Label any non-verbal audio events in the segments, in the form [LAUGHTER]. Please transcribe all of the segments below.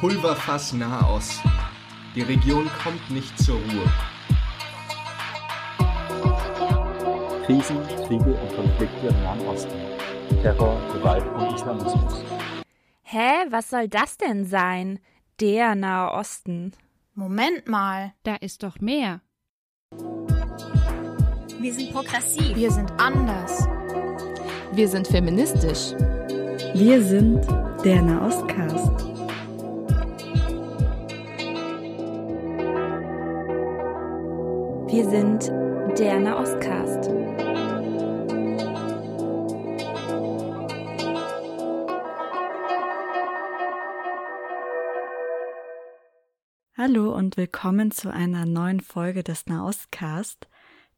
Pulverfass Nahost. Die Region kommt nicht zur Ruhe. Krisen, Kriege und Konflikte im Nahen Osten. Terror, Gewalt und Islamismus. Hä, was soll das denn sein? Der Nahe Osten. Moment mal. Da ist doch mehr. Wir sind progressiv. Wir sind anders. Wir sind feministisch. Wir sind der Nahostcast. Wir sind der Nahostcast. Hallo und willkommen zu einer neuen Folge des Nahostcast.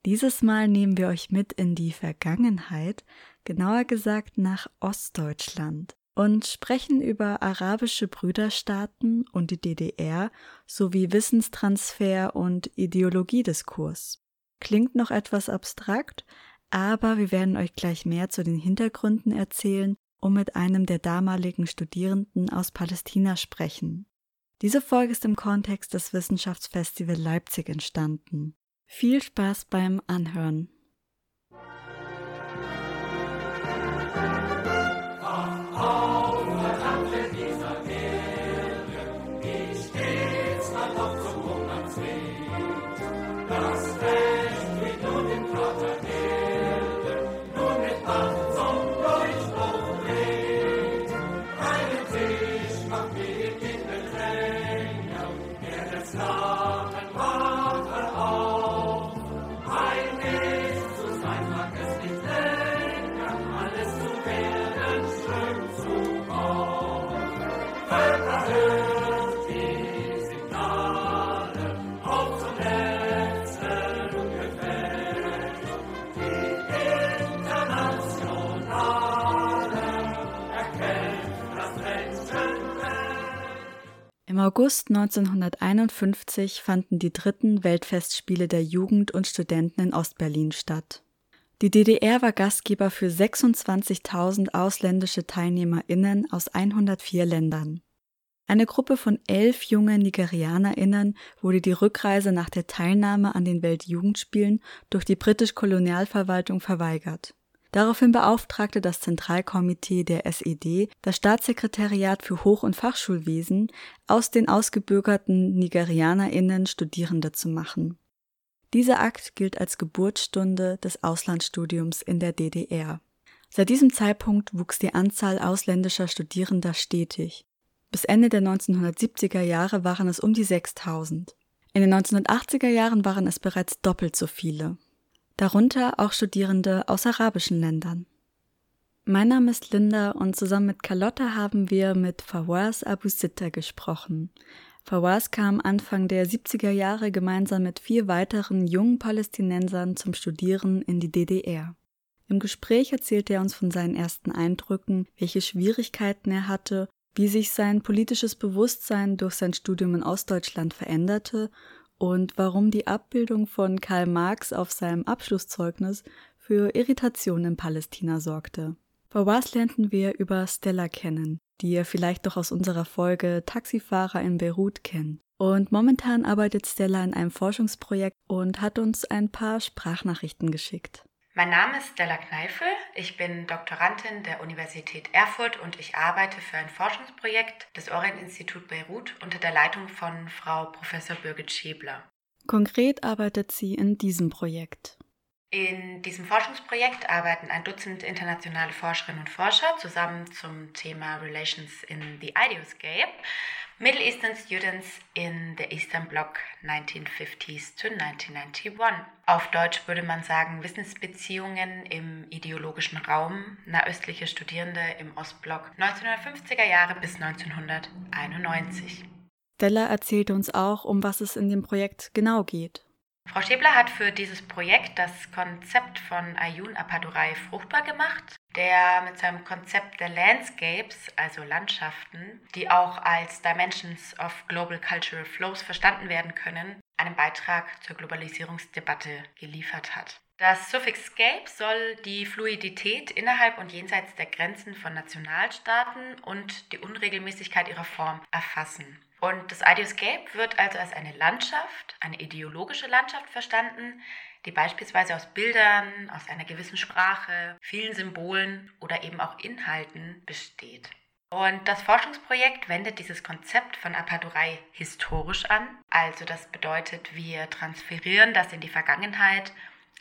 Dieses Mal nehmen wir euch mit in die Vergangenheit, genauer gesagt nach Ostdeutschland und sprechen über arabische Brüderstaaten und die DDR sowie Wissenstransfer und Ideologiediskurs. Klingt noch etwas abstrakt, aber wir werden euch gleich mehr zu den Hintergründen erzählen und mit einem der damaligen Studierenden aus Palästina sprechen. Diese Folge ist im Kontext des Wissenschaftsfestival Leipzig entstanden. Viel Spaß beim Anhören. August 1951 fanden die dritten Weltfestspiele der Jugend und Studenten in Ostberlin statt. Die DDR war Gastgeber für 26.000 ausländische TeilnehmerInnen aus 104 Ländern. Eine Gruppe von elf jungen NigerianerInnen wurde die Rückreise nach der Teilnahme an den Weltjugendspielen durch die britische Kolonialverwaltung verweigert. Daraufhin beauftragte das Zentralkomitee der SED das Staatssekretariat für Hoch- und Fachschulwesen, aus den ausgebürgerten NigerianerInnen Studierende zu machen. Dieser Akt gilt als Geburtsstunde des Auslandsstudiums in der DDR. Seit diesem Zeitpunkt wuchs die Anzahl ausländischer Studierender stetig. Bis Ende der 1970er Jahre waren es um die 6000. In den 1980er Jahren waren es bereits doppelt so viele darunter auch Studierende aus arabischen Ländern. Mein Name ist Linda und zusammen mit Carlotta haben wir mit Fawaz Abu Sitta gesprochen. Fawaz kam Anfang der 70er Jahre gemeinsam mit vier weiteren jungen Palästinensern zum Studieren in die DDR. Im Gespräch erzählte er uns von seinen ersten Eindrücken, welche Schwierigkeiten er hatte, wie sich sein politisches Bewusstsein durch sein Studium in Ostdeutschland veränderte und warum die Abbildung von Karl Marx auf seinem Abschlusszeugnis für Irritation in Palästina sorgte. Vor was lernten wir über Stella kennen, die ihr vielleicht doch aus unserer Folge Taxifahrer in Beirut kennt. Und momentan arbeitet Stella in einem Forschungsprojekt und hat uns ein paar Sprachnachrichten geschickt. Mein Name ist Stella Kneifel. Ich bin Doktorandin der Universität Erfurt und ich arbeite für ein Forschungsprojekt des Orient-Institut Beirut unter der Leitung von Frau Professor Birgit Schäbler. Konkret arbeitet sie in diesem Projekt. In diesem Forschungsprojekt arbeiten ein Dutzend internationale Forscherinnen und Forscher zusammen zum Thema Relations in the Ideoscape. Middle Eastern Students in the Eastern Bloc 1950s to 1991. Auf Deutsch würde man sagen Wissensbeziehungen im ideologischen Raum, nahöstliche Studierende im Ostblock 1950er Jahre bis 1991. Stella erzählt uns auch, um was es in dem Projekt genau geht. Frau Schäbler hat für dieses Projekt das Konzept von Ayun Apadurai fruchtbar gemacht, der mit seinem Konzept der Landscapes, also Landschaften, die auch als Dimensions of Global Cultural Flows verstanden werden können, einen Beitrag zur Globalisierungsdebatte geliefert hat. Das Suffix scape soll die Fluidität innerhalb und jenseits der Grenzen von Nationalstaaten und die Unregelmäßigkeit ihrer Form erfassen. Und das Ideoscape wird also als eine Landschaft, eine ideologische Landschaft verstanden, die beispielsweise aus Bildern, aus einer gewissen Sprache, vielen Symbolen oder eben auch Inhalten besteht. Und das Forschungsprojekt wendet dieses Konzept von Appadurei historisch an. Also das bedeutet, wir transferieren das in die Vergangenheit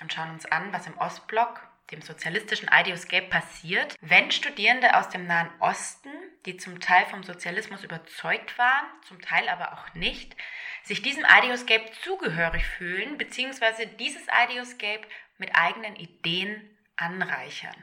und schauen uns an, was im Ostblock, dem sozialistischen Ideoscape, passiert, wenn Studierende aus dem Nahen Osten, die zum Teil vom Sozialismus überzeugt waren, zum Teil aber auch nicht, sich diesem Ideoscape zugehörig fühlen, beziehungsweise dieses Ideoscape mit eigenen Ideen anreichern.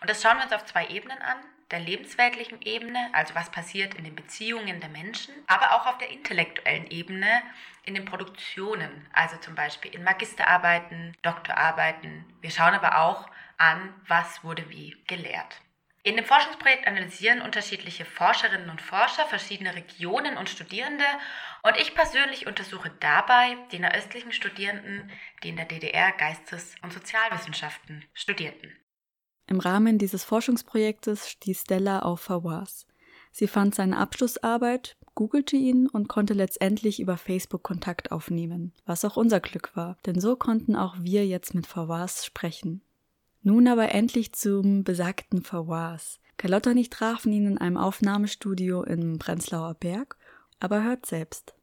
Und das schauen wir uns auf zwei Ebenen an der lebensweltlichen Ebene, also was passiert in den Beziehungen der Menschen, aber auch auf der intellektuellen Ebene, in den Produktionen, also zum Beispiel in Magisterarbeiten, Doktorarbeiten. Wir schauen aber auch an, was wurde wie gelehrt. In dem Forschungsprojekt analysieren unterschiedliche Forscherinnen und Forscher verschiedene Regionen und Studierende und ich persönlich untersuche dabei die nahöstlichen Studierenden, die in der DDR Geistes- und Sozialwissenschaften studierten. Im Rahmen dieses Forschungsprojektes stieß Stella auf Fawaz. Sie fand seine Abschlussarbeit, googelte ihn und konnte letztendlich über Facebook Kontakt aufnehmen, was auch unser Glück war, denn so konnten auch wir jetzt mit Fawaz sprechen. Nun aber endlich zum besagten Fawaz. Carlotta und ich trafen ihn in einem Aufnahmestudio im Prenzlauer Berg, aber hört selbst.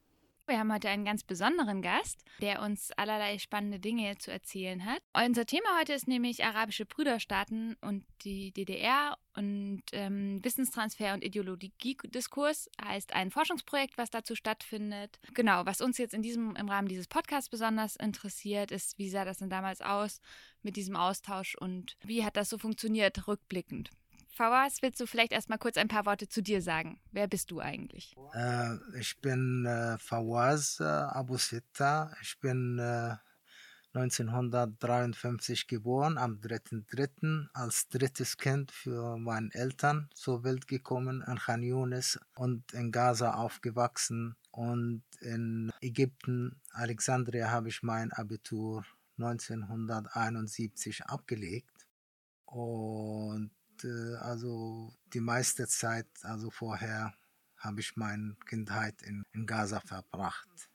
Wir haben heute einen ganz besonderen Gast, der uns allerlei spannende Dinge zu erzählen hat. Unser Thema heute ist nämlich arabische Brüderstaaten und die DDR und ähm, Wissenstransfer und Ideologiediskurs heißt ein Forschungsprojekt, was dazu stattfindet. Genau, was uns jetzt in diesem, im Rahmen dieses Podcasts besonders interessiert, ist, wie sah das denn damals aus mit diesem Austausch und wie hat das so funktioniert rückblickend? Fawaz, willst du vielleicht erstmal kurz ein paar Worte zu dir sagen? Wer bist du eigentlich? Äh, ich bin äh, Fawaz äh, Abu Sitta. Ich bin äh, 1953 geboren, am 3.3. als drittes Kind für meine Eltern zur Welt gekommen, in Khan Yunis und in Gaza aufgewachsen. Und in Ägypten, Alexandria, habe ich mein Abitur 1971 abgelegt. Und äh, also die meiste Zeit, also vorher, habe ich meine Kindheit in, in Gaza verbracht.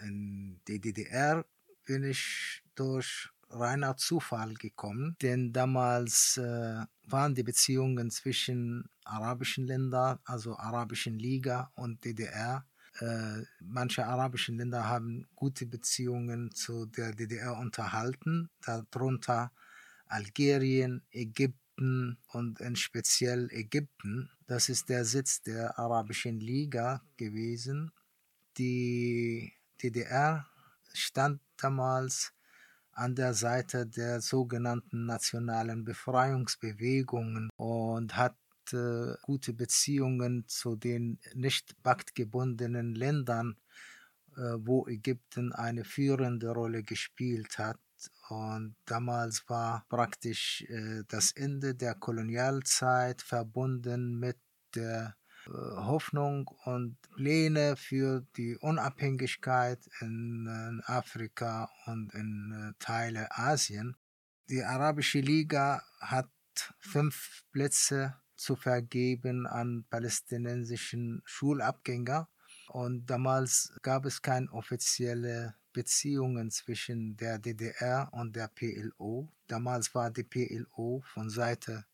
In die DDR bin ich durch reiner Zufall gekommen, denn damals äh, waren die Beziehungen zwischen arabischen Ländern, also Arabischen Liga und DDR. Äh, manche arabischen Länder haben gute Beziehungen zu der DDR unterhalten, darunter Algerien, Ägypten, Ägypten und in speziell Ägypten. Das ist der Sitz der Arabischen Liga gewesen. Die DDR stand damals an der Seite der sogenannten nationalen Befreiungsbewegungen und hat gute Beziehungen zu den nicht paktgebundenen Ländern, äh, wo Ägypten eine führende Rolle gespielt hat. Und damals war praktisch äh, das Ende der Kolonialzeit verbunden mit der äh, Hoffnung und Pläne für die Unabhängigkeit in, in Afrika und in äh, Teile Asien. Die Arabische Liga hat fünf Plätze zu vergeben an palästinensischen Schulabgänger. Und damals gab es keine offizielle Beziehungen zwischen der DDR und der PLO. Damals war die PLO von Seite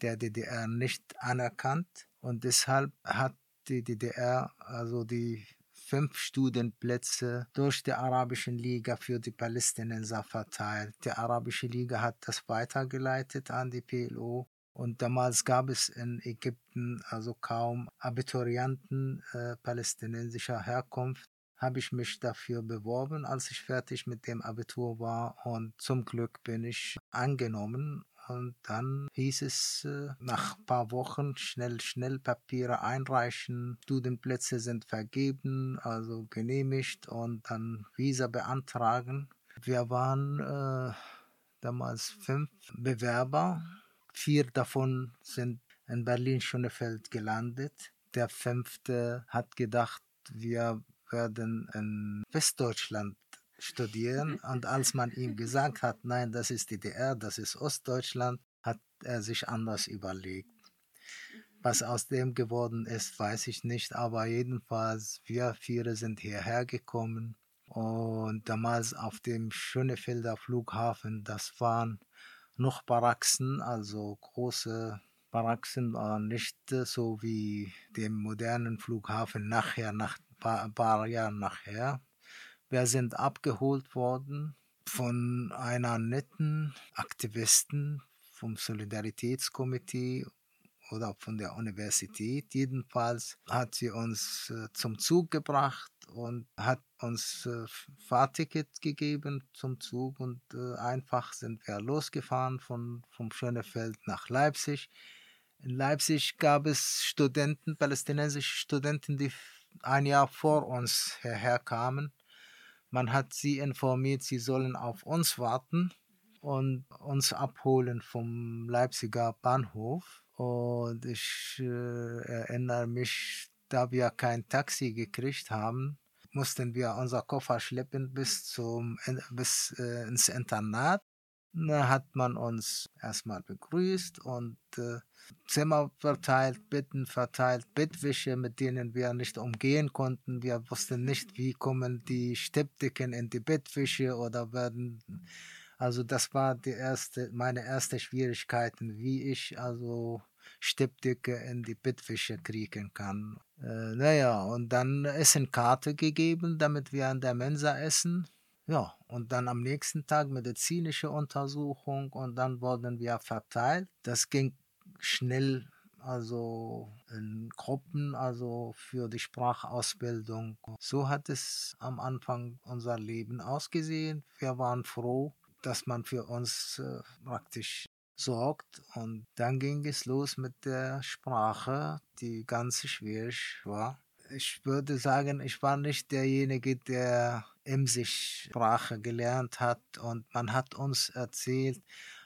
der DDR nicht anerkannt und deshalb hat die DDR also die fünf Studienplätze durch die Arabische Liga für die Palästinenser verteilt. Die Arabische Liga hat das weitergeleitet an die PLO und damals gab es in Ägypten also kaum Abiturienten äh, palästinensischer Herkunft habe ich mich dafür beworben, als ich fertig mit dem Abitur war und zum Glück bin ich angenommen und dann hieß es äh, nach ein paar Wochen schnell, schnell Papiere einreichen. Studienplätze sind vergeben, also genehmigt und dann Visa beantragen. Wir waren äh, damals fünf Bewerber. Vier davon sind in Berlin-Schönefeld gelandet. Der fünfte hat gedacht, wir werden in Westdeutschland studieren. Und als man ihm gesagt hat, nein, das ist DDR, das ist Ostdeutschland, hat er sich anders überlegt. Was aus dem geworden ist, weiß ich nicht, aber jedenfalls, wir vier sind hierher gekommen und damals auf dem Schönefelder Flughafen, das waren noch Baraxen, also große aber nicht so wie dem modernen Flughafen nachher, nach ein paar Jahren nachher. Wir sind abgeholt worden von einer netten Aktivisten vom Solidaritätskomitee oder von der Universität. Jedenfalls hat sie uns äh, zum Zug gebracht und hat uns äh, Fahrticket gegeben zum Zug und äh, einfach sind wir losgefahren von, vom Schönefeld nach Leipzig. In Leipzig gab es Studenten, palästinensische Studenten, die ein Jahr vor uns hierher kamen. Man hat sie informiert, sie sollen auf uns warten und uns abholen vom Leipziger Bahnhof. Und ich äh, erinnere mich, da wir kein Taxi gekriegt haben, mussten wir unser Koffer schleppen bis, zum, bis äh, ins Internat. Da hat man uns erstmal begrüßt und äh, Zimmer verteilt, Betten verteilt, Bettwäsche, mit denen wir nicht umgehen konnten. Wir wussten nicht, wie kommen die Steppdecken in die Bettwäsche oder werden. Also das war die erste, meine erste Schwierigkeiten, wie ich also Steppdecke in die Bettwäsche kriegen kann. Äh, naja, und dann Essenkarte gegeben, damit wir an der Mensa essen. Ja, und dann am nächsten Tag medizinische Untersuchung und dann wurden wir verteilt. Das ging schnell, also in Gruppen, also für die Sprachausbildung. So hat es am Anfang unser Leben ausgesehen. Wir waren froh, dass man für uns äh, praktisch sorgt. Und dann ging es los mit der Sprache, die ganz schwierig war. Ich würde sagen, ich war nicht derjenige, der Emsisch Sprache gelernt hat und man hat uns erzählt,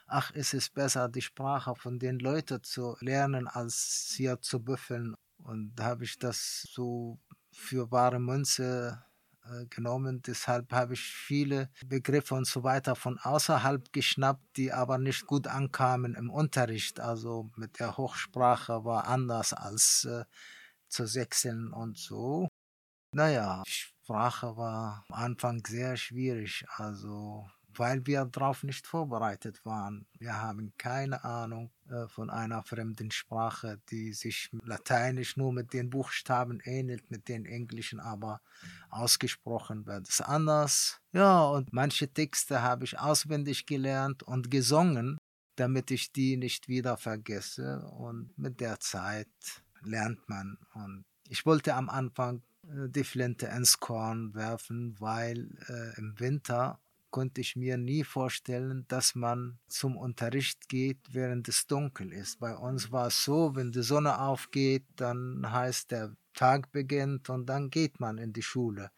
ach, es ist besser, die Sprache von den Leuten zu lernen, als hier zu büffeln. Und da habe ich das so für wahre Münze äh, genommen. Deshalb habe ich viele Begriffe und so weiter von außerhalb geschnappt, die aber nicht gut ankamen im Unterricht. Also mit der Hochsprache war anders als äh, zu sechseln und so. Naja, die Sprache war am Anfang sehr schwierig, also weil wir darauf nicht vorbereitet waren. Wir haben keine Ahnung äh, von einer fremden Sprache, die sich lateinisch nur mit den Buchstaben ähnelt, mit den englischen aber ausgesprochen wird es anders. Ja, und manche Texte habe ich auswendig gelernt und gesungen, damit ich die nicht wieder vergesse. Und mit der Zeit lernt man. Und ich wollte am Anfang die Flinte ins Korn werfen, weil äh, im Winter konnte ich mir nie vorstellen, dass man zum Unterricht geht, während es dunkel ist. Bei uns war es so, wenn die Sonne aufgeht, dann heißt der Tag beginnt und dann geht man in die Schule.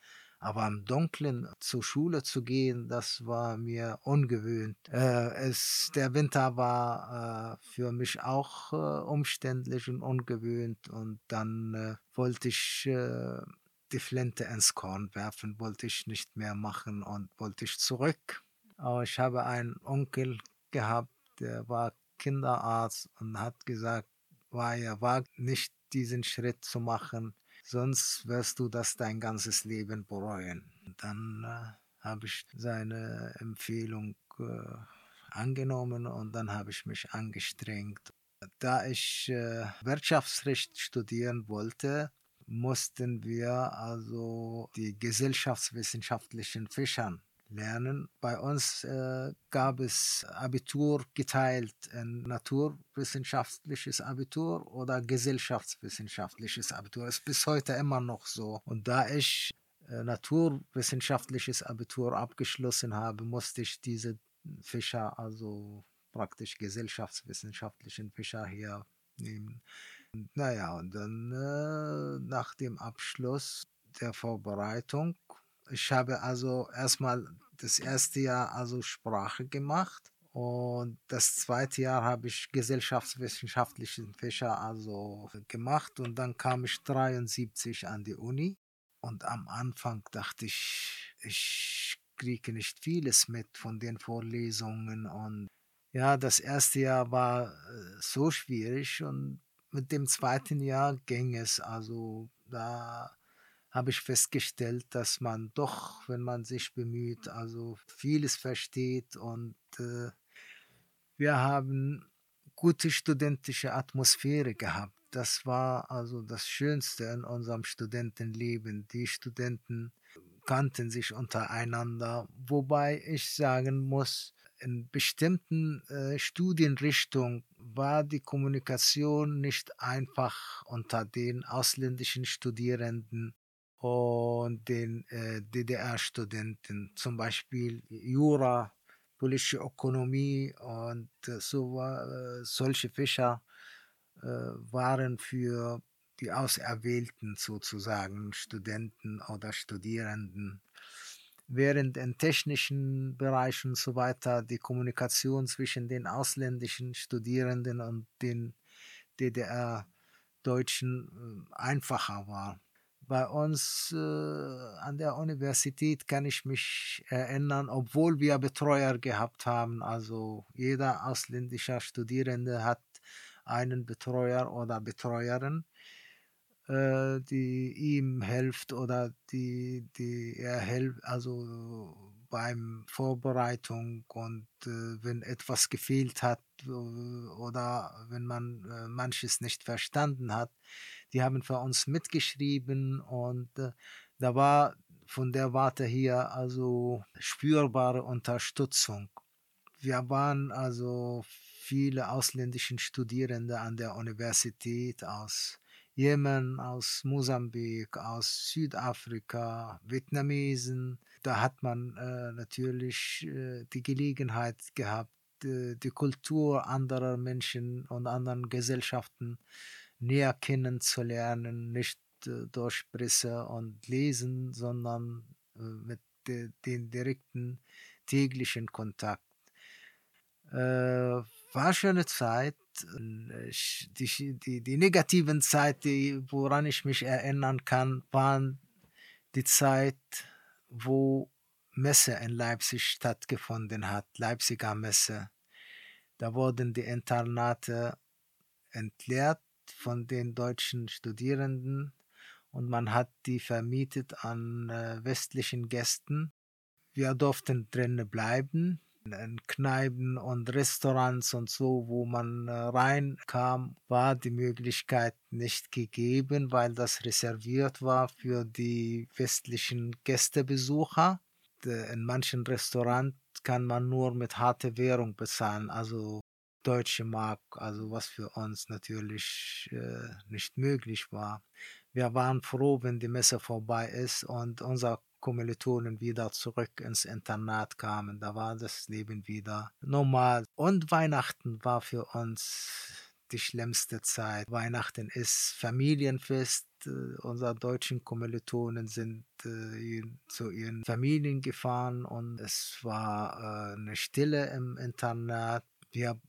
Aber im Dunkeln zur Schule zu gehen, das war mir ungewöhnt. Äh, es, der Winter war äh, für mich auch äh, umständlich und ungewöhnt. Und dann äh, wollte ich äh, die Flinte ins Korn werfen, wollte ich nicht mehr machen und wollte ich zurück. Aber ich habe einen Onkel gehabt, der war Kinderarzt und hat gesagt, war er wagt nicht diesen Schritt zu machen, sonst wirst du das dein ganzes Leben bereuen. Dann äh, habe ich seine Empfehlung äh, angenommen und dann habe ich mich angestrengt. Da ich äh, Wirtschaftsrecht studieren wollte, mussten wir also die gesellschaftswissenschaftlichen Fächern lernen. Bei uns äh, gab es Abitur geteilt in naturwissenschaftliches Abitur oder gesellschaftswissenschaftliches Abitur. Das ist bis heute immer noch so. Und da ich äh, naturwissenschaftliches Abitur abgeschlossen habe, musste ich diese Fächer, also praktisch gesellschaftswissenschaftlichen Fächer hier nehmen. Naja, und dann äh, nach dem Abschluss der Vorbereitung, ich habe also erstmal das erste Jahr also Sprache gemacht und das zweite Jahr habe ich gesellschaftswissenschaftliche Fächer also gemacht und dann kam ich 73 an die Uni und am Anfang dachte ich, ich kriege nicht vieles mit von den Vorlesungen und ja, das erste Jahr war äh, so schwierig und mit dem zweiten Jahr ging es. Also da habe ich festgestellt, dass man doch, wenn man sich bemüht, also vieles versteht und äh, wir haben gute studentische Atmosphäre gehabt. Das war also das Schönste in unserem Studentenleben. Die Studenten kannten sich untereinander, wobei ich sagen muss, in bestimmten äh, Studienrichtungen war die Kommunikation nicht einfach unter den ausländischen Studierenden und den äh, DDR-Studenten, zum Beispiel Jura, politische Ökonomie und äh, so, äh, solche Fächer äh, waren für die Auserwählten sozusagen, Studenten oder Studierenden. Während in technischen Bereichen und so weiter die Kommunikation zwischen den ausländischen Studierenden und den DDR-Deutschen äh, einfacher war. Bei uns äh, an der Universität kann ich mich erinnern, obwohl wir Betreuer gehabt haben, also jeder ausländische Studierende hat einen Betreuer oder Betreuerin, äh, die ihm hilft oder die, die er hilft, also beim Vorbereitung und äh, wenn etwas gefehlt hat äh, oder wenn man äh, manches nicht verstanden hat, die haben für uns mitgeschrieben und äh, da war von der Warte hier also spürbare Unterstützung. Wir waren also viele ausländische Studierende an der Universität aus Jemen, aus Mosambik, aus Südafrika, Vietnamesen. Da hat man äh, natürlich äh, die Gelegenheit gehabt, äh, die Kultur anderer Menschen und anderen Gesellschaften näher kennenzulernen, nicht äh, durch Presse und Lesen, sondern äh, mit de, den direkten täglichen Kontakt. War schöne Zeit. Die, die, die negativen Zeiten, woran ich mich erinnern kann, waren die Zeit, wo Messe in Leipzig stattgefunden hat, Leipziger Messe. Da wurden die Internate entleert von den deutschen Studierenden und man hat die vermietet an äh, westlichen Gästen. Wir durften drinnen bleiben, in Kneipen und Restaurants und so, wo man äh, reinkam, war die Möglichkeit nicht gegeben, weil das reserviert war für die westlichen Gästebesucher. In manchen Restaurants kann man nur mit harter Währung bezahlen, also deutsche Mark, also was für uns natürlich äh, nicht möglich war. Wir waren froh, wenn die Messe vorbei ist und unsere Kommilitonen wieder zurück ins Internat kamen. Da war das Leben wieder normal. Und Weihnachten war für uns die schlimmste Zeit. Weihnachten ist Familienfest. Äh, unsere deutschen Kommilitonen sind äh, zu ihren Familien gefahren und es war äh, eine Stille im Internat. Wir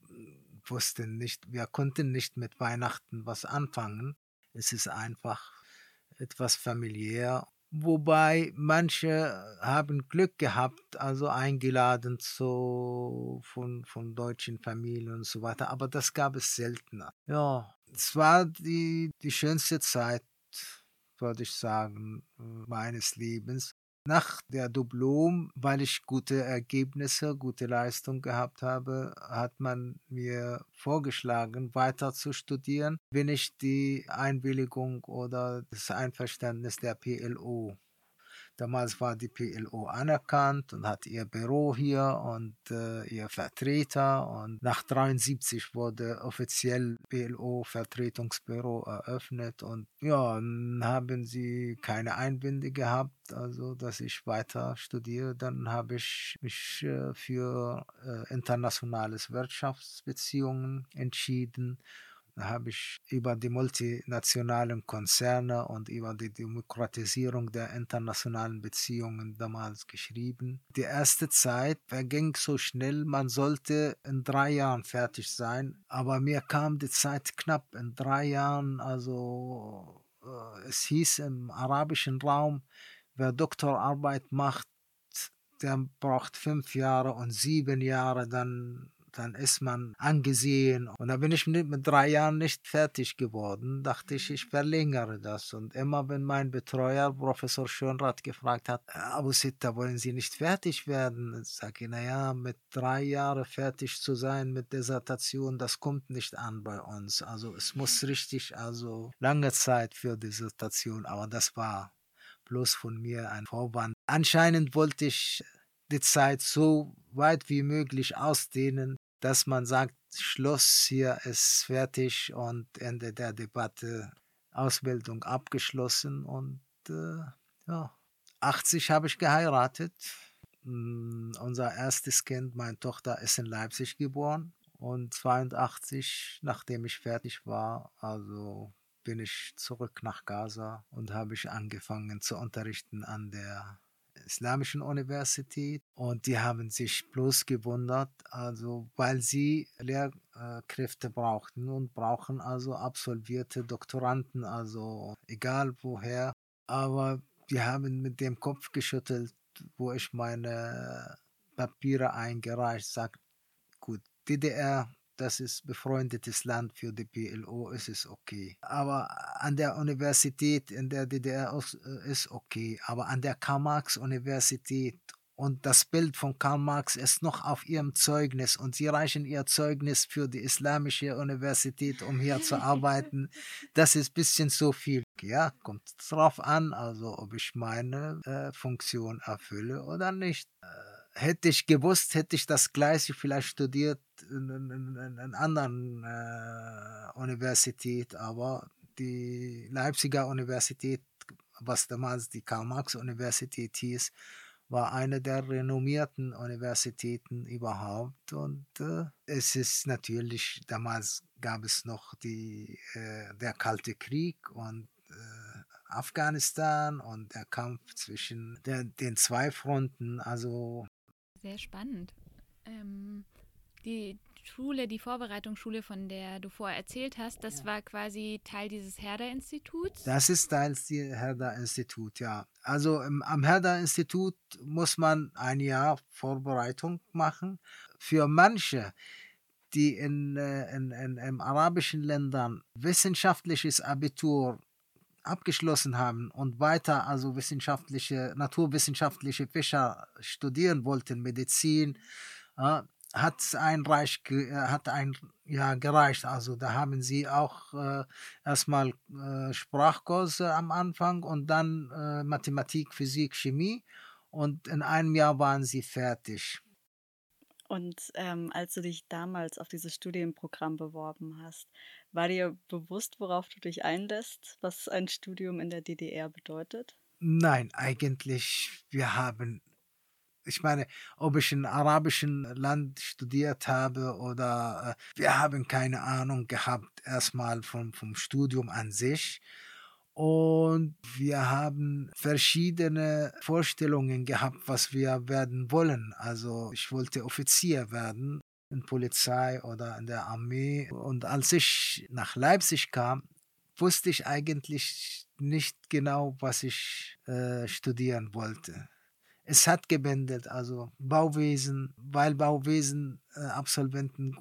wussten nicht, wir konnten nicht mit Weihnachten was anfangen. Es ist einfach etwas familiär. Wobei manche haben Glück gehabt, also eingeladen zu, von, von deutschen Familien und so weiter, aber das gab es seltener. Ja, es war die, die schönste Zeit, würde ich sagen, meines Lebens. Nach der Diplom, weil ich gute Ergebnisse, gute Leistung gehabt habe, hat man mir vorgeschlagen, weiter zu studieren, wenn ich die Einwilligung oder das Einverständnis der PLO Damals war die PLO anerkannt und hat ihr Büro hier und äh, ihr Vertreter. Und nach 1973 wurde offiziell PLO-Vertretungsbüro eröffnet. Und ja, dann haben sie keine Einwände gehabt, also dass ich weiter studiere. Dann habe ich mich äh, für äh, internationales Wirtschaftsbeziehungen entschieden habe ich über die multinationalen Konzerne und über die Demokratisierung der internationalen Beziehungen damals geschrieben. Die erste Zeit verging so schnell, man sollte in drei Jahren fertig sein, aber mir kam die Zeit knapp. In drei Jahren, also äh, es hieß im arabischen Raum, wer Doktorarbeit macht, der braucht fünf Jahre und sieben Jahre, dann dann ist man angesehen. Und da bin ich mit, mit drei Jahren nicht fertig geworden. Dachte ich, ich verlängere das. Und immer, wenn mein Betreuer, Professor Schönrath, gefragt hat, äh, Abu Sitta, wollen Sie nicht fertig werden? Sage ich, naja, mit drei Jahren fertig zu sein mit Dissertation, das kommt nicht an bei uns. Also es muss richtig, also lange Zeit für Dissertation, aber das war bloß von mir ein Vorwand. Anscheinend wollte ich die Zeit so weit wie möglich ausdehnen, dass man sagt, Schluss hier ist fertig und Ende der Debatte, Ausbildung abgeschlossen und äh, ja, 80 habe ich geheiratet. Mm, unser erstes Kind, meine Tochter, ist in Leipzig geboren und 82, nachdem ich fertig war, also bin ich zurück nach Gaza und habe ich angefangen zu unterrichten an der Islamischen Universität und die haben sich bloß gewundert, also weil sie Lehrkräfte brauchten und brauchen also absolvierte Doktoranden, also egal woher. Aber die haben mit dem Kopf geschüttelt, wo ich meine Papiere eingereicht, sagt, gut, DDR das ist befreundetes Land für die PLO, ist es okay. Aber an der Universität in der DDR äh, ist okay. Aber an der Karl-Marx-Universität und das Bild von Karl Marx ist noch auf ihrem Zeugnis und sie reichen ihr Zeugnis für die Islamische Universität, um hier zu arbeiten. Das ist ein bisschen zu viel. Ja, kommt drauf an, also ob ich meine äh, Funktion erfülle oder nicht. Äh, hätte ich gewusst, hätte ich das Gleiche vielleicht studiert in, einer anderen äh, Universität, aber die Leipziger Universität, was damals die Karl-Marx-Universität hieß, war eine der renommierten Universitäten überhaupt. Und äh, es ist natürlich, damals gab es noch die, äh, der Kalte Krieg und äh, Afghanistan und der Kampf zwischen der, den zwei Fronten. Also sehr spannend. Ähm, die Schule, die Vorbereitungsschule, von der du vorher erzählt hast, das ja. war quasi Teil dieses Herder-Instituts? Das ist Teil des Herder-Instituts, ja. Also im, am Herder-Institut muss man ein Jahr Vorbereitung machen. Für manche, die in, äh, in, in, in arabischen Ländern wissenschaftliches Abitur abgeschlossen haben und weiter also wissenschaftliche, naturwissenschaftliche Fächer studieren wollten, Medizin, äh, hat ein Reich, äh, hat ein ja gereicht. Also da haben sie auch äh, erstmal äh, Sprachkurse am Anfang und dann äh, Mathematik, Physik, Chemie und in einem Jahr waren sie fertig. Und ähm, als du dich damals auf dieses Studienprogramm beworben hast, war dir bewusst, worauf du dich einlässt, was ein Studium in der DDR bedeutet? Nein, eigentlich, wir haben, ich meine, ob ich in arabischen Land studiert habe oder äh, wir haben keine Ahnung gehabt, erstmal vom, vom Studium an sich. Und wir haben verschiedene Vorstellungen gehabt, was wir werden wollen. Also ich wollte Offizier werden in Polizei oder in der Armee. Und als ich nach Leipzig kam, wusste ich eigentlich nicht genau, was ich äh, studieren wollte. Es hat gebändelt, also Bauwesen, weil Bauwesen äh, Absolventen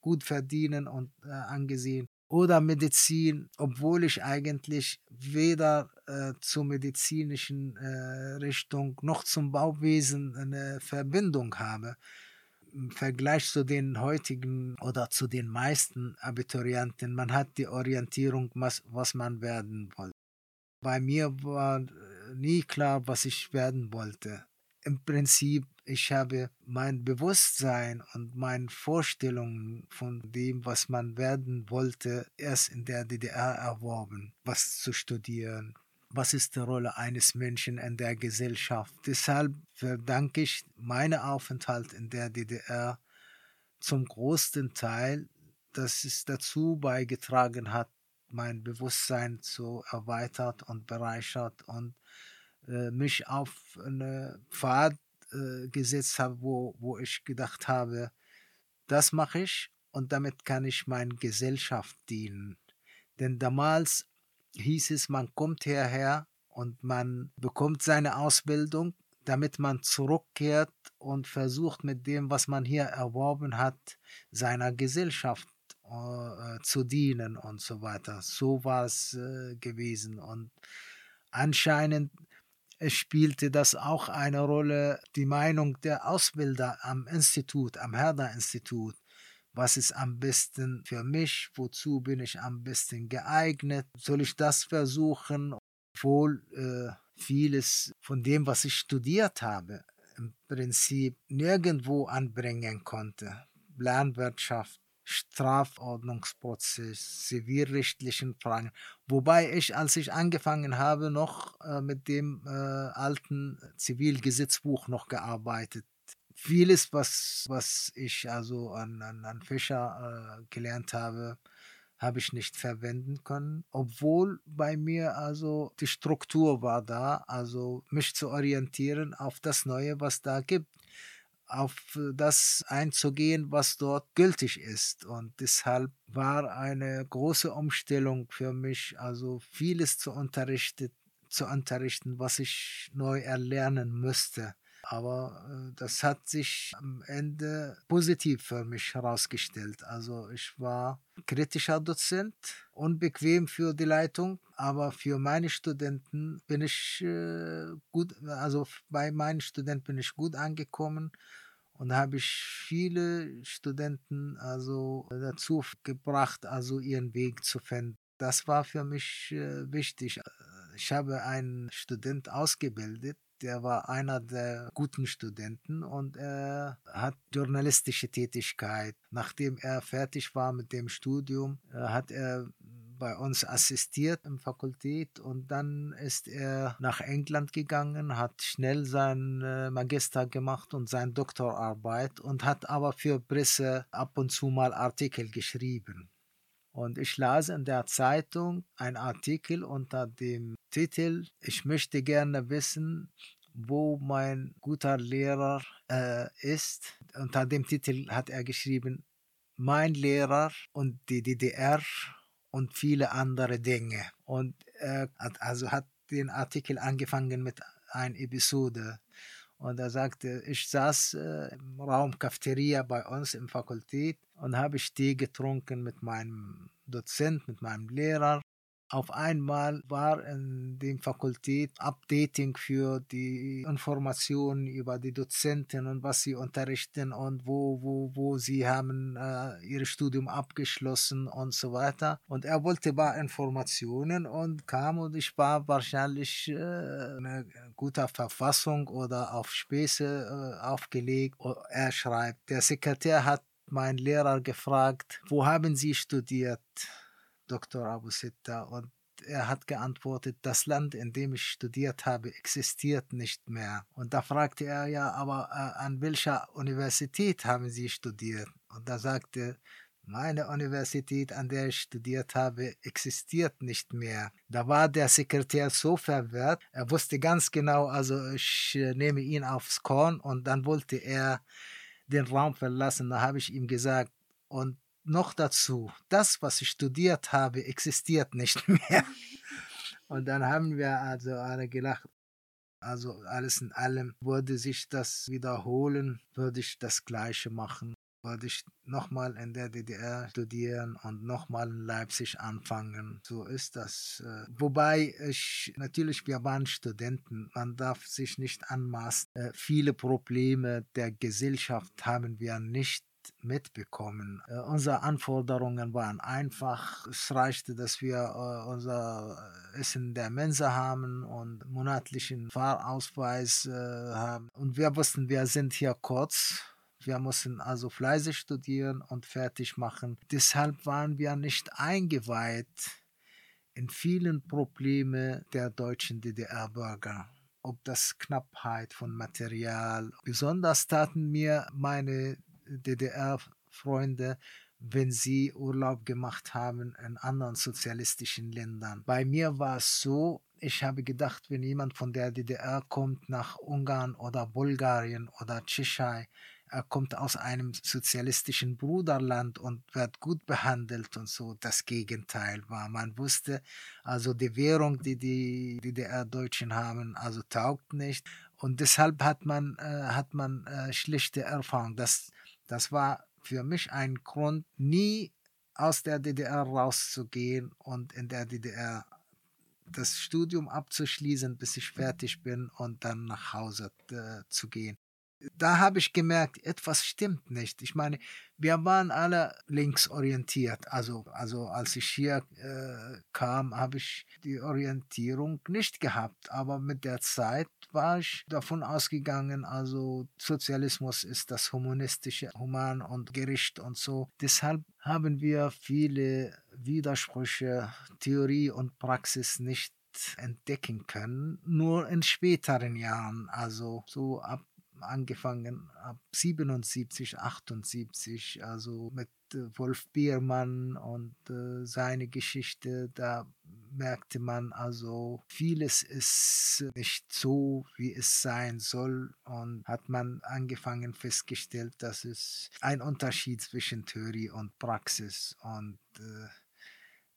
gut verdienen und äh, angesehen oder Medizin, obwohl ich eigentlich weder äh, zur medizinischen äh, Richtung noch zum Bauwesen eine Verbindung habe. Im Vergleich zu den heutigen oder zu den meisten Abiturienten, man hat die Orientierung, was, was man werden wollte. Bei mir war nie klar, was ich werden wollte. Im Prinzip ich habe mein Bewusstsein und meine Vorstellungen von dem, was man werden wollte, erst in der DDR erworben, was zu studieren. Was ist die Rolle eines Menschen in der Gesellschaft? Deshalb verdanke ich meinen Aufenthalt in der DDR zum größten Teil, dass es dazu beigetragen hat, mein Bewusstsein zu erweitert und bereichert und äh, mich auf eine Pfad äh, gesetzt habe, wo, wo ich gedacht habe, das mache ich und damit kann ich meiner Gesellschaft dienen. Denn damals hieß es, man kommt hierher und man bekommt seine Ausbildung, damit man zurückkehrt und versucht mit dem, was man hier erworben hat, seiner Gesellschaft äh, zu dienen und so weiter. So war es äh, gewesen. Und anscheinend spielte das auch eine Rolle, die Meinung der Ausbilder am Institut, am Herder-Institut. Was ist am besten für mich? Wozu bin ich am besten geeignet? Soll ich das versuchen? Obwohl äh, vieles von dem, was ich studiert habe, im Prinzip nirgendwo anbringen konnte. Planwirtschaft, Strafordnungsprozess, zivilrechtlichen Fragen. Wobei ich, als ich angefangen habe, noch äh, mit dem äh, alten Zivilgesetzbuch noch gearbeitet. Vieles, was, was ich also an, an, an Fischer äh, gelernt habe, habe ich nicht verwenden können, obwohl bei mir also die Struktur war da, also mich zu orientieren auf das Neue, was da gibt auf das einzugehen, was dort gültig ist. Und deshalb war eine große Umstellung für mich, also vieles zu unterrichten, zu unterrichten, was ich neu erlernen müsste. Aber äh, das hat sich am Ende positiv für mich herausgestellt. Also ich war kritischer Dozent, unbequem für die Leitung, aber für meine Studenten bin ich äh, gut, also bei meinen Studenten bin ich gut angekommen und habe ich viele Studenten also dazu gebracht, also ihren Weg zu finden. Das war für mich äh, wichtig. Ich habe einen Student ausgebildet, der war einer der guten Studenten und er hat journalistische Tätigkeit. Nachdem er fertig war mit dem Studium, äh, hat er bei uns assistiert im Fakultät und dann ist er nach England gegangen, hat schnell sein äh, Magister gemacht und seine Doktorarbeit und hat aber für Presse ab und zu mal Artikel geschrieben. Und ich las in der Zeitung einen Artikel unter dem Titel Ich möchte gerne wissen, wo mein guter Lehrer äh, ist. Unter dem Titel hat er geschrieben, mein Lehrer und die DDR und viele andere Dinge. Und hat, also hat den Artikel angefangen mit einer Episode. Und er sagte, ich saß äh, im Raum Cafeteria bei uns im Fakultät und habe Tee getrunken mit meinem Dozent, mit meinem Lehrer auf einmal war in der Fakultät Updating für die Informationen über die Dozenten und was sie unterrichten und wo, wo, wo sie haben äh, ihr Studium abgeschlossen und so weiter. Und er wollte paar Informationen und kam und ich war wahrscheinlich äh, in guter Verfassung oder auf Späße äh, aufgelegt. Er schreibt, der Sekretär hat meinen Lehrer gefragt, wo haben Sie studiert? Dr. Abu Sitta und er hat geantwortet, das Land, in dem ich studiert habe, existiert nicht mehr. Und da fragte er ja, aber äh, an welcher Universität haben Sie studiert? Und da sagte meine Universität, an der ich studiert habe, existiert nicht mehr. Da war der Sekretär so verwirrt, er wusste ganz genau, also ich äh, nehme ihn aufs Korn und dann wollte er den Raum verlassen. Da habe ich ihm gesagt, und noch dazu, das, was ich studiert habe, existiert nicht [LAUGHS] mehr. Und dann haben wir also alle gelacht. Also alles in allem würde sich das wiederholen, würde ich das Gleiche machen, würde ich nochmal in der DDR studieren und nochmal in Leipzig anfangen. So ist das. Äh, wobei ich, natürlich, wir waren Studenten, man darf sich nicht anmaßen. Äh, viele Probleme der Gesellschaft haben wir nicht mitbekommen. Äh, unsere Anforderungen waren einfach. Es reichte, dass wir äh, unser Essen der Mensa haben und monatlichen Fahrausweis äh, haben. Und wir wussten, wir sind hier kurz. Wir mussten also fleißig studieren und fertig machen. Deshalb waren wir nicht eingeweiht in vielen Probleme der deutschen DDR-Bürger ob das Knappheit von Material. Besonders taten mir meine DDR-Freunde, wenn sie Urlaub gemacht haben in anderen sozialistischen Ländern. Bei mir war es so, ich habe gedacht, wenn jemand von der DDR kommt nach Ungarn oder Bulgarien oder Tschechei, er kommt aus einem sozialistischen Bruderland und wird gut behandelt und so. Das Gegenteil war. Man wusste, also die Währung, die die DDR-Deutschen haben, also taugt nicht Und deshalb hat man, äh, hat man äh, schlichte Erfahrung. Das, das war für mich ein Grund, nie aus der DDR rauszugehen und in der DDR das Studium abzuschließen, bis ich fertig bin und dann nach Hause äh, zu gehen da habe ich gemerkt, etwas stimmt nicht. Ich meine, wir waren alle linksorientiert. Also, also als ich hier äh, kam, habe ich die Orientierung nicht gehabt. Aber mit der Zeit war ich davon ausgegangen, also Sozialismus ist das humanistische, human und Gericht und so. Deshalb haben wir viele Widersprüche, Theorie und Praxis nicht entdecken können, nur in späteren Jahren, also so ab angefangen ab 77, 78, also mit äh, Wolf Biermann und äh, seine Geschichte, da merkte man also, vieles ist nicht so, wie es sein soll und hat man angefangen festgestellt, dass es ein Unterschied zwischen Theorie und Praxis und äh,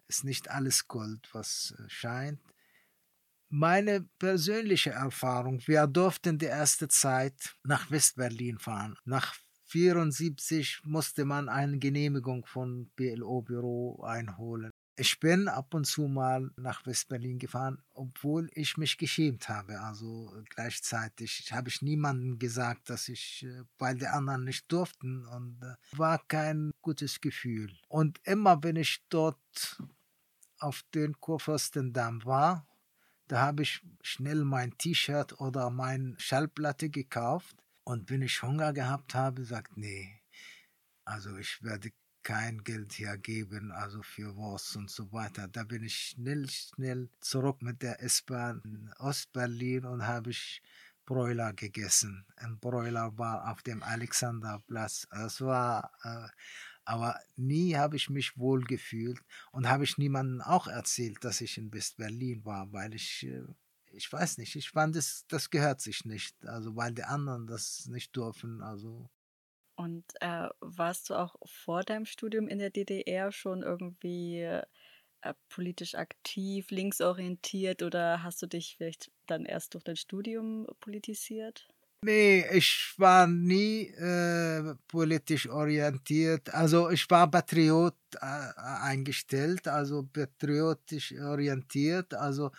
ist nicht alles Gold, was äh, scheint meine persönliche Erfahrung, wir durften die erste Zeit nach Westberlin fahren. Nach 1974 musste man eine Genehmigung von BLO-Büro einholen. Ich bin ab und zu mal nach Westberlin gefahren, obwohl ich mich geschämt habe. Also gleichzeitig habe ich niemandem gesagt, dass ich, äh, weil die anderen nicht durften und äh, war kein gutes Gefühl. Und immer wenn ich dort auf den Kurfürstendamm war, da habe ich schnell mein T-Shirt oder mein Schallplatte gekauft und wenn ich Hunger gehabt habe, sagt nee, also ich werde kein Geld hier geben, also für Wurst und so weiter. Da bin ich schnell, schnell zurück mit der S-Bahn in Ostberlin und habe ich Broiler gegessen. Ein Broiler war auf dem Alexanderplatz. Es war äh, aber nie habe ich mich wohl gefühlt und habe ich niemandem auch erzählt, dass ich in West-Berlin war, weil ich, äh, ich weiß nicht, ich fand, das, das gehört sich nicht, also weil die anderen das nicht dürfen, also. Und äh, warst du auch vor deinem Studium in der DDR schon irgendwie äh, politisch aktiv, linksorientiert oder hast du dich vielleicht dann erst durch dein Studium politisiert? Nee, ich war nie äh, politisch orientiert. Also ich war Patriot äh, eingestellt, also patriotisch orientiert. Also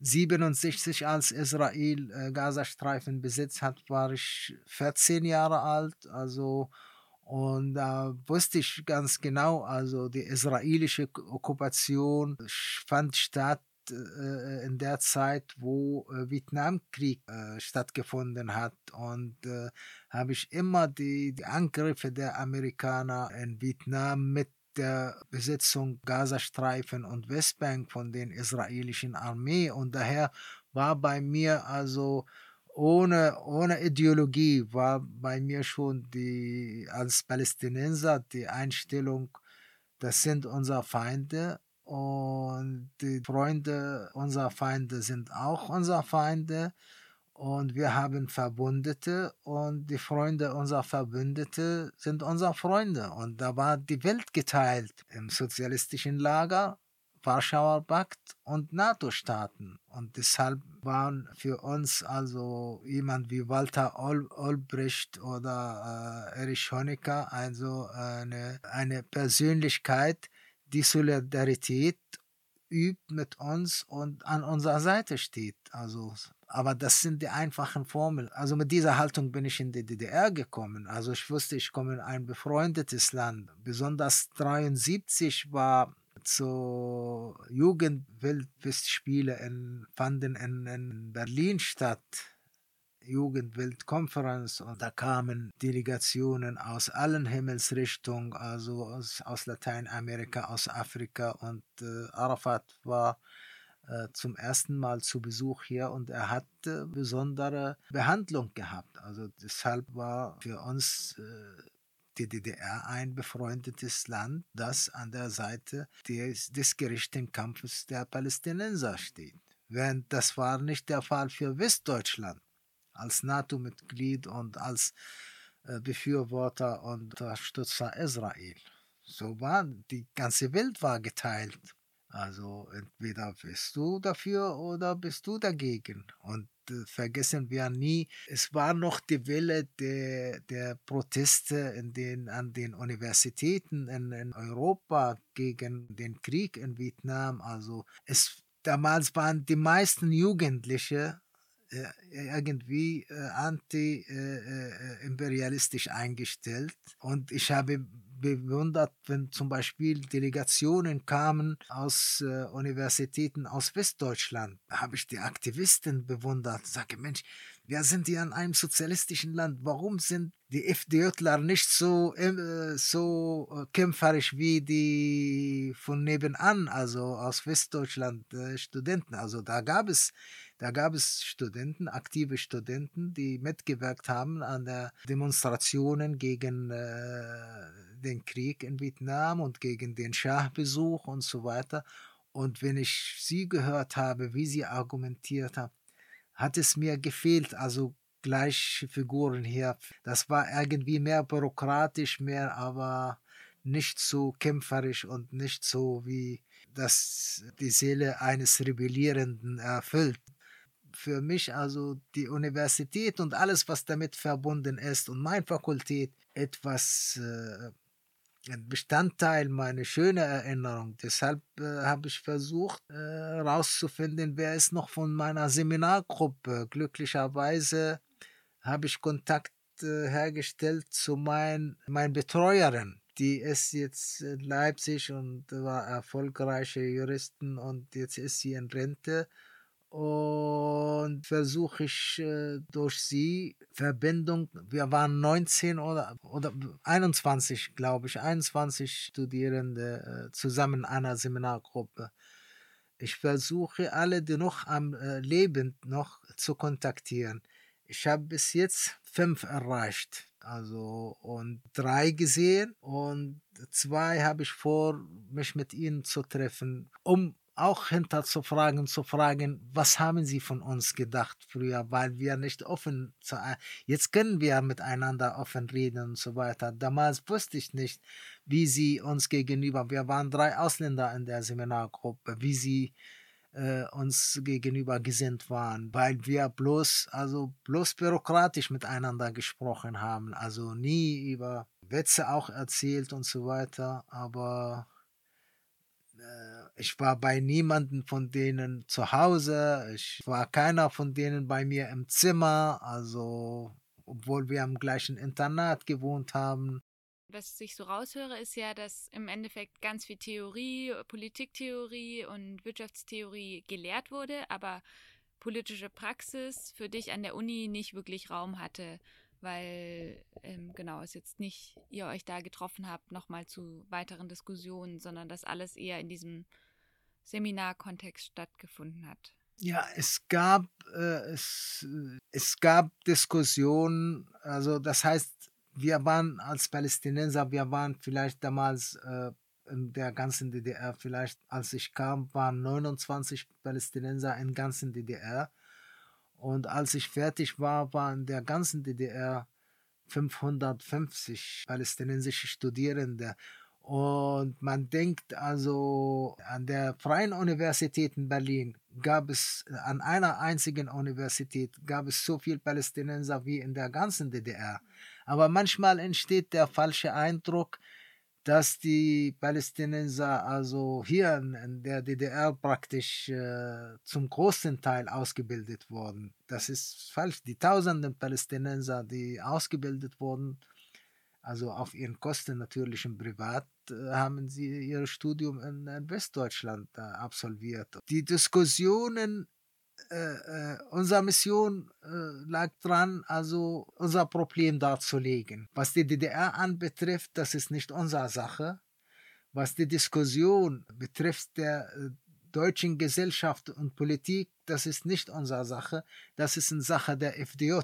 67, als Israel äh, Gazastreifen besetzt hat, war ich 14 Jahre alt. Also und da wusste ich ganz genau, also die israelische Okkupation fand statt äh, in der Zeit, wo äh, Vietnamkrieg äh, stattgefunden hat. Und äh, habe ich immer die, die Angriffe der Amerikaner in Vietnam mit der Besetzung Gazastreifen und Westbank von den israelischen Armee. Und daher war bei mir also ohne, ohne Ideologie war bei mir schon die als Palästinenser die Einstellung, das sind unsere Feinde und die Freunde unserer Feinde sind auch unsere Feinde. Und wir haben Verbündete und die Freunde unserer Verbündete sind unsere Freunde. Und da war die Welt geteilt im sozialistischen Lager, Warschauer Pakt und NATO-Staaten. Und deshalb waren für uns also jemand wie Walter Ol Olbricht oder äh, Erich Honecker also eine, eine Persönlichkeit, die Solidarität übt mit uns und an unserer Seite steht. Also, aber das sind die einfachen Formeln. Also mit dieser Haltung bin ich in die DDR gekommen. Also ich wusste, ich komme in ein befreundetes Land. Besonders 73 war zur Jugendweltfestspiele in, fanden in, in Berlin statt Jugendweltkonferenz und da kamen Delegationen aus allen Himmelsrichtungen, also aus, aus Lateinamerika, aus Afrika und äh, Arafat war äh, zum ersten Mal zu Besuch hier und er hat äh, besondere Behandlung gehabt. Also deshalb war für uns äh, die DDR ein befreundetes Land, das an der Seite des, des gerechten Kampfes der Palästinenser steht. Während das war nicht der Fall für Westdeutschland als NATO-Mitglied und als äh, Befürworter und Unterstützer Israel. So war die ganze Welt war geteilt. Also entweder bist du dafür oder bist du dagegen. Und äh, vergessen wir nie, es war noch die Welle der, der Proteste in den, an den Universitäten in, in Europa gegen den Krieg in Vietnam. Also es, damals waren die meisten Jugendliche irgendwie äh, anti-imperialistisch äh, äh, eingestellt. Und ich habe bewundert, wenn zum Beispiel Delegationen kamen aus äh, Universitäten aus Westdeutschland. Habe ich die Aktivisten bewundert. Sage, Mensch, wir sind hier in einem sozialistischen Land. Warum sind die FDJler nicht so, äh, so äh, kämpferisch wie die von nebenan, also aus Westdeutschland äh, Studenten? Also da gab es da gab es Studenten, aktive Studenten, die mitgewirkt haben an den Demonstrationen gegen äh, den Krieg in Vietnam und gegen den Schah-Besuch und so weiter. Und wenn ich sie gehört habe, wie sie argumentiert haben, hat es mir gefehlt, also gleiche Figuren hier. Das war irgendwie mehr bürokratisch, mehr aber nicht so kämpferisch und nicht so wie das die Seele eines Rebellierenden erfüllt für mich also die Universität und alles, was damit verbunden ist und meine Fakultät etwas äh, ein Bestandteil meiner schönen Erinnerung. Deshalb äh, habe ich versucht herauszufinden, äh, wer ist noch von meiner Seminargruppe. Glücklicherweise habe ich Kontakt äh, hergestellt zu mein, meinen Betreuerin. Die ist jetzt in Leipzig und war erfolgreiche Juristin und jetzt ist sie in Rente und versuche ich äh, durch sie Verbindung, wir waren 19 oder, oder 21, glaube ich, 21 Studierende äh, zusammen in einer Seminargruppe. Ich versuche alle, die noch am äh, Leben noch zu kontaktieren. Ich habe bis jetzt fünf erreicht, also und drei gesehen und zwei habe ich vor, mich mit ihnen zu treffen, um auch hinter zu fragen, was haben Sie von uns gedacht früher, weil wir nicht offen, zu, jetzt können wir miteinander offen reden und so weiter. Damals wusste ich nicht, wie Sie uns gegenüber, wir waren drei Ausländer in der Seminargruppe, wie Sie äh, uns gegenüber gesinnt waren, weil wir bloß, also bloß bürokratisch miteinander gesprochen haben, also nie über Witze auch erzählt und so weiter, aber ich war bei niemanden von denen zu Hause. Ich war keiner von denen bei mir im Zimmer. Also, obwohl wir am gleichen Internat gewohnt haben. Was ich so raushöre, ist ja, dass im Endeffekt ganz viel Theorie, Politiktheorie und Wirtschaftstheorie gelehrt wurde, aber politische Praxis für dich an der Uni nicht wirklich Raum hatte weil ähm, genau es jetzt nicht ihr euch da getroffen habt nochmal zu weiteren Diskussionen, sondern das alles eher in diesem Seminarkontext stattgefunden hat. Ja, es gab äh, es, es gab Diskussionen, also das heißt, wir waren als Palästinenser, wir waren vielleicht damals äh, in der ganzen DDR, vielleicht als ich kam, waren 29 Palästinenser in ganzen DDR und als ich fertig war, waren der ganzen DDR 550 palästinensische Studierende. Und man denkt also, an der Freien Universität in Berlin gab es, an einer einzigen Universität gab es so viele Palästinenser wie in der ganzen DDR. Aber manchmal entsteht der falsche Eindruck, dass die Palästinenser also hier in der DDR praktisch äh, zum großen Teil ausgebildet wurden. Das ist falsch. Die tausenden Palästinenser, die ausgebildet wurden, also auf ihren Kosten natürlich im Privat, äh, haben sie ihr Studium in, in Westdeutschland äh, absolviert. Die Diskussionen äh, äh, unsere Mission äh, lag dran, also unser Problem darzulegen. Was die DDR anbetrifft, das ist nicht unsere Sache. Was die Diskussion betrifft der äh, deutschen Gesellschaft und Politik, das ist nicht unsere Sache. Das ist eine Sache der FDJ.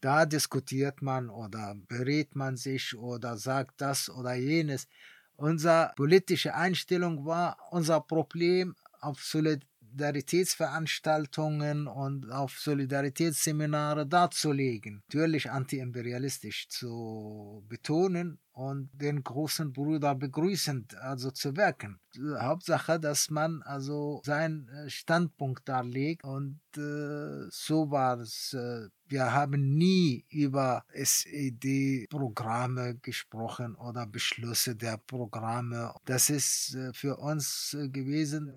Da diskutiert man oder berät man sich oder sagt das oder jenes. Unsere politische Einstellung war, unser Problem auf Solidarität Solidaritätsveranstaltungen und auf Solidaritätsseminare darzulegen. Natürlich antiimperialistisch zu betonen, und den großen Bruder begrüßend also zu wirken. Hauptsache, dass man also seinen äh, Standpunkt darlegt und äh, so war es. Äh, wir haben nie über SED-Programme gesprochen oder Beschlüsse der Programme. Das ist äh, für uns gewesen.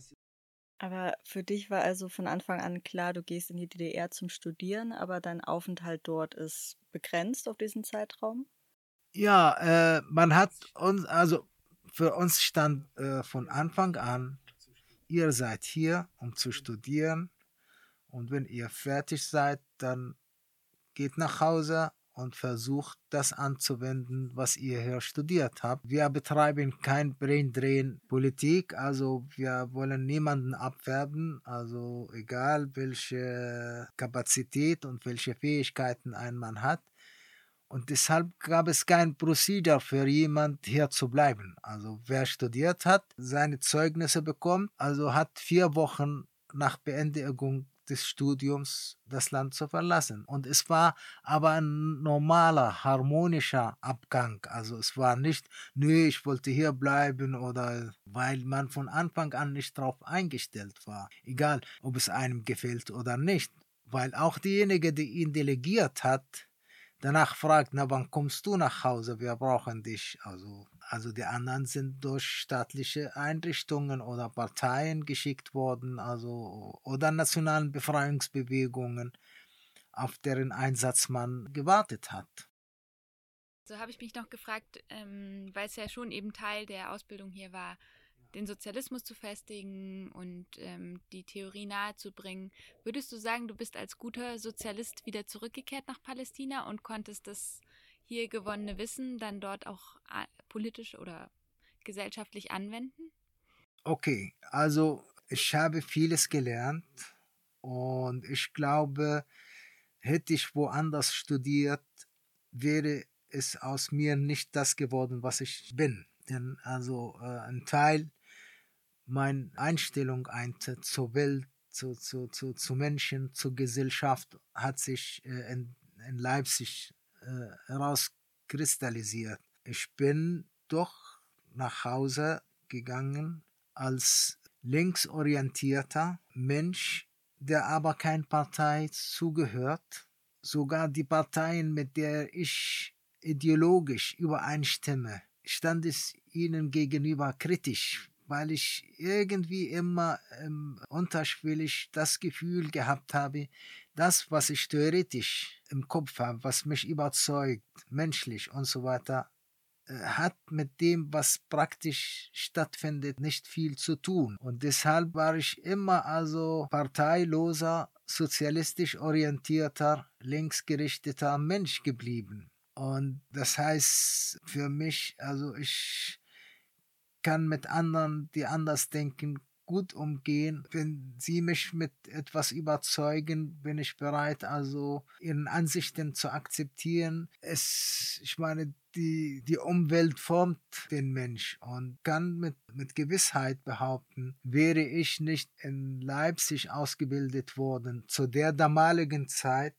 Aber für dich war also von Anfang an klar, du gehst in die DDR zum Studieren, aber dein Aufenthalt dort ist begrenzt auf diesen Zeitraum? Ja, äh, man hat uns, also für uns stand äh, von Anfang an, ihr seid hier, um zu studieren. Und wenn ihr fertig seid, dann geht nach Hause und versucht das anzuwenden, was ihr hier studiert habt. Wir betreiben kein Braindrehen Politik, also wir wollen niemanden abwerben, also egal welche Kapazität und welche Fähigkeiten ein Mann hat. Und deshalb gab es kein Procedure für jemand hier zu bleiben. Also wer studiert hat, seine Zeugnisse bekommt, also hat vier Wochen nach Beendigung des Studiums das Land zu verlassen. Und es war aber ein normaler, harmonischer Abgang. Also es war nicht, nö, ich wollte hier bleiben oder weil man von Anfang an nicht darauf eingestellt war. Egal, ob es einem gefällt oder nicht. Weil auch diejenige, die ihn delegiert hat, danach fragt, na wann kommst du nach Hause, wir brauchen dich. Also, also die anderen sind durch staatliche Einrichtungen oder Parteien geschickt worden, also oder nationalen Befreiungsbewegungen, auf deren Einsatz man gewartet hat. So habe ich mich noch gefragt, ähm, weil es ja schon eben Teil der Ausbildung hier war, den Sozialismus zu festigen und ähm, die Theorie nahezubringen. Würdest du sagen, du bist als guter Sozialist wieder zurückgekehrt nach Palästina und konntest das hier gewonnene Wissen dann dort auch politisch oder gesellschaftlich anwenden? Okay, also ich habe vieles gelernt und ich glaube, hätte ich woanders studiert, wäre es aus mir nicht das geworden, was ich bin. Denn also äh, ein Teil meine Einstellung ein, zur Welt, zu, zu, zu, zu Menschen, zur Gesellschaft hat sich äh, in, in Leipzig äh, herauskristallisiert. Ich bin doch nach Hause gegangen als linksorientierter Mensch, der aber kein Partei zugehört. Sogar die Parteien, mit der ich ideologisch übereinstimme, stand es ihnen gegenüber kritisch, weil ich irgendwie immer ähm, unterschwellig das Gefühl gehabt habe, das, was ich theoretisch im Kopf habe, was mich überzeugt, menschlich und so weiter, äh, hat mit dem, was praktisch stattfindet, nicht viel zu tun. Und deshalb war ich immer also parteiloser, sozialistisch orientierter, linksgerichteter Mensch geblieben. Und das heißt für mich, also ich kann mit anderen, die anders denken, gut umgehen. Wenn sie mich mit etwas überzeugen, bin ich bereit, also ihren Ansichten zu akzeptieren. Es, ich meine, die, die Umwelt formt den Mensch und kann mit, mit Gewissheit behaupten, wäre ich nicht in Leipzig ausgebildet worden zu der damaligen Zeit,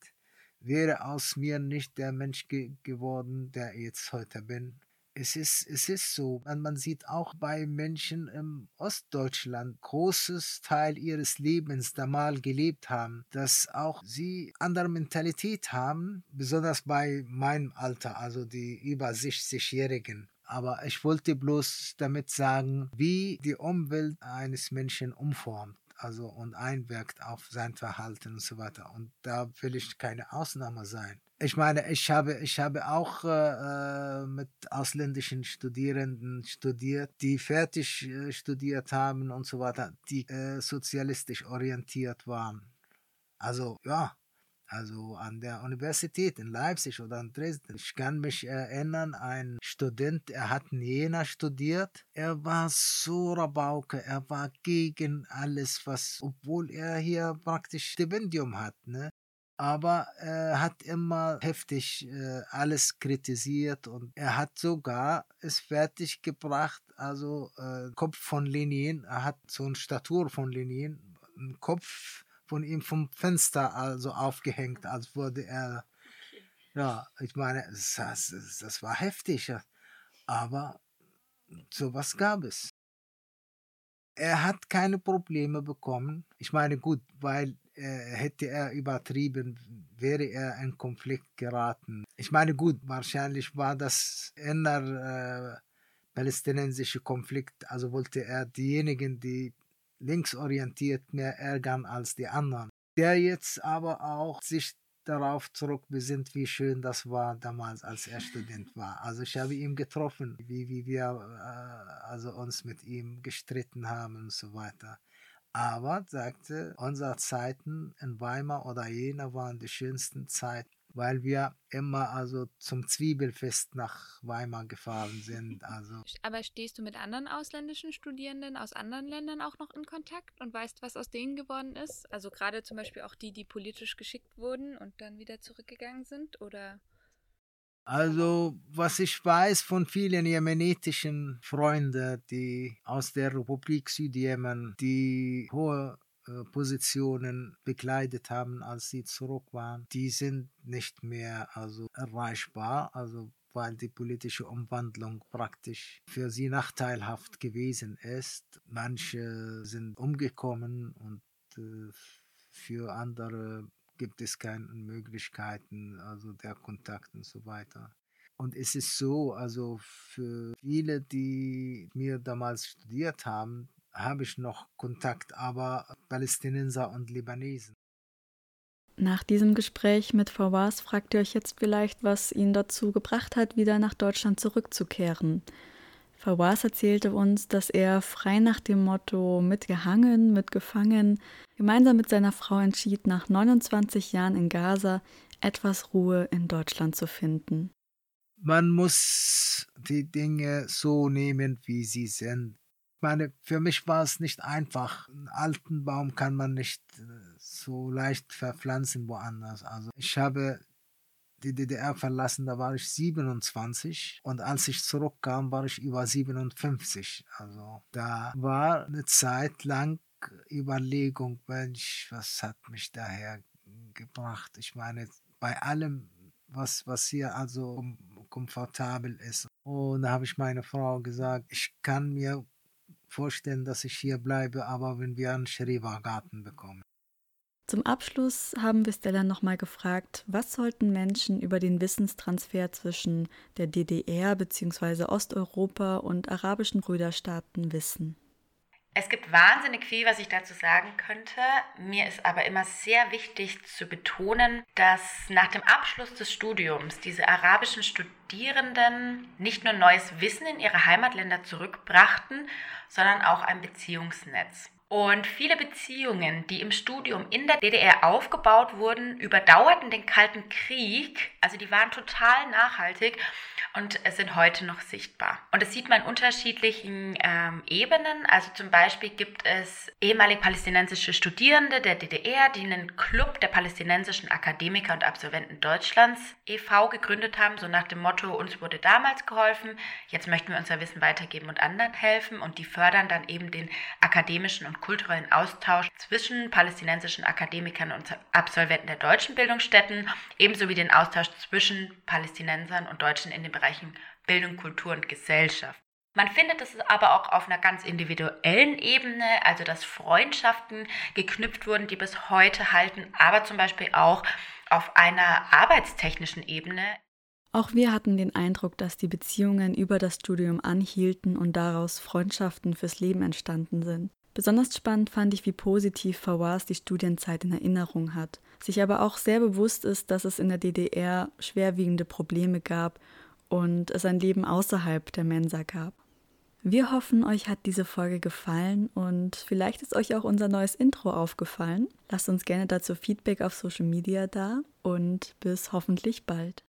wäre aus mir nicht der Mensch ge geworden, der ich jetzt heute bin es ist, es ist so. Man, man sieht auch bei Menschen im Ostdeutschland großes Teil ihres Lebens da mal gelebt haben, dass auch sie andere Mentalität haben, besonders bei meinem Alter, also die über 60-Jährigen. Aber ich wollte bloß damit sagen, wie die Umwelt eines Menschen umformt also und einwirkt auf sein Verhalten und so weiter. Und da will ich keine Ausnahme sein. Ich meine, ich habe, ich habe auch äh, mit ausländischen Studierenden studiert, die fertig äh, studiert haben und so weiter, die äh, sozialistisch orientiert waren. Also ja, also an der Universität in Leipzig oder in Dresden. Ich kann mich erinnern, ein Student, er hat in Jena studiert. Er war so Rabauke, er war gegen alles, was, obwohl er hier praktisch Stipendium hat, ne? aber er hat immer heftig äh, alles kritisiert und er hat sogar es fertig gebracht, also äh, Kopf von Lenin, er hat so eine Statur von Lenin, einen Kopf von ihm vom Fenster also aufgehängt, als wurde er, ja, ich meine, das, das, das war heftig. Aber sowas gab es. Er hat keine Probleme bekommen. Ich meine, gut, weil äh, hätte er übertrieben, wäre er in Konflikt geraten. Ich meine, gut, wahrscheinlich war das inner äh, palästinensische Konflikt, also wollte er diejenigen, die linksorientiert mehr ärgern als die anderen. Der jetzt aber auch sich darauf zurückbesinnt, wie schön das war damals, als er Student war. Also ich habe ihn getroffen, wie, wie wir äh, also uns mit ihm gestritten haben und so weiter. Aber sagte, unsere Zeiten in Weimar oder Jena waren die schönsten Zeiten weil wir immer also zum Zwiebelfest nach Weimar gefahren sind. [LAUGHS] Also. Aber stehst du mit anderen ausländischen Studierenden aus anderen Ländern auch noch in Kontakt und weißt, was aus denen geworden ist? Also gerade zum Beispiel auch die, die politisch geschickt wurden und dann wieder zurückgegangen sind, oder? Also, was ich weiß von vielen jemenitischen Freunden, die aus der Republik Südjemen, die hohe Positionen bekleidet haben, als sie zurück waren, die sind nicht mehr also erreichbar, also weil die politische Umwandlung praktisch für sie nachteilhaft gewesen ist. Manche sind umgekommen und äh, für andere gibt es keine Möglichkeiten, also der Kontakt und so weiter. Und es ist so, also für viele, die mir damals studiert haben, habe ich noch Kontakt, aber Palästinenser und Libanesen. Nach diesem Gespräch mit Fawaz fragt ihr euch jetzt vielleicht, was ihn dazu gebracht hat, wieder nach Deutschland zurückzukehren. Fawaz erzählte uns, dass er frei nach dem Motto mitgehangen, mitgefangen, gemeinsam mit seiner Frau entschied, nach 29 Jahren in Gaza etwas Ruhe in Deutschland zu finden. Man muss die Dinge so nehmen, wie sie sind meine, für mich war es nicht einfach. Einen alten Baum kann man nicht äh, so leicht verpflanzen woanders. Also ich habe die DDR verlassen, da war ich 27 und als ich zurückkam, war ich über 57. Also da war eine Zeit lang Überlegung, Mensch, was hat mich daher gebracht? Ich meine, bei allem, was, was hier also komfortabel ist. Und da habe ich meine Frau gesagt, ich kann mir vorstellen, dass ich hier bleibe, aber wenn wir einen Schrebergarten bekommen. Zum Abschluss haben wir Stella nochmal gefragt, was sollten Menschen über den Wissenstransfer zwischen der DDR bzw. Osteuropa und arabischen Brüderstaaten wissen. Es gibt wahnsinnig viel, was ich dazu sagen könnte. Mir ist aber immer sehr wichtig zu betonen, dass nach dem Abschluss des Studiums diese arabischen Studierenden nicht nur neues Wissen in ihre Heimatländer zurückbrachten, sondern auch ein Beziehungsnetz. Und viele Beziehungen, die im Studium in der DDR aufgebaut wurden, überdauerten den Kalten Krieg. Also die waren total nachhaltig und sind heute noch sichtbar. Und das sieht man in unterschiedlichen ähm, Ebenen. Also zum Beispiel gibt es ehemalige palästinensische Studierende der DDR, die einen Club der palästinensischen Akademiker und Absolventen Deutschlands e.V. gegründet haben, so nach dem Motto, uns wurde damals geholfen, jetzt möchten wir unser Wissen weitergeben und anderen helfen. Und die fördern dann eben den akademischen kulturellen Austausch zwischen palästinensischen Akademikern und Absolventen der deutschen Bildungsstätten, ebenso wie den Austausch zwischen Palästinensern und Deutschen in den Bereichen Bildung, Kultur und Gesellschaft. Man findet es aber auch auf einer ganz individuellen Ebene, also dass Freundschaften geknüpft wurden, die bis heute halten, aber zum Beispiel auch auf einer arbeitstechnischen Ebene. Auch wir hatten den Eindruck, dass die Beziehungen über das Studium anhielten und daraus Freundschaften fürs Leben entstanden sind. Besonders spannend fand ich, wie positiv Fawaz die Studienzeit in Erinnerung hat, sich aber auch sehr bewusst ist, dass es in der DDR schwerwiegende Probleme gab und es ein Leben außerhalb der Mensa gab. Wir hoffen, euch hat diese Folge gefallen und vielleicht ist euch auch unser neues Intro aufgefallen. Lasst uns gerne dazu Feedback auf Social Media da und bis hoffentlich bald.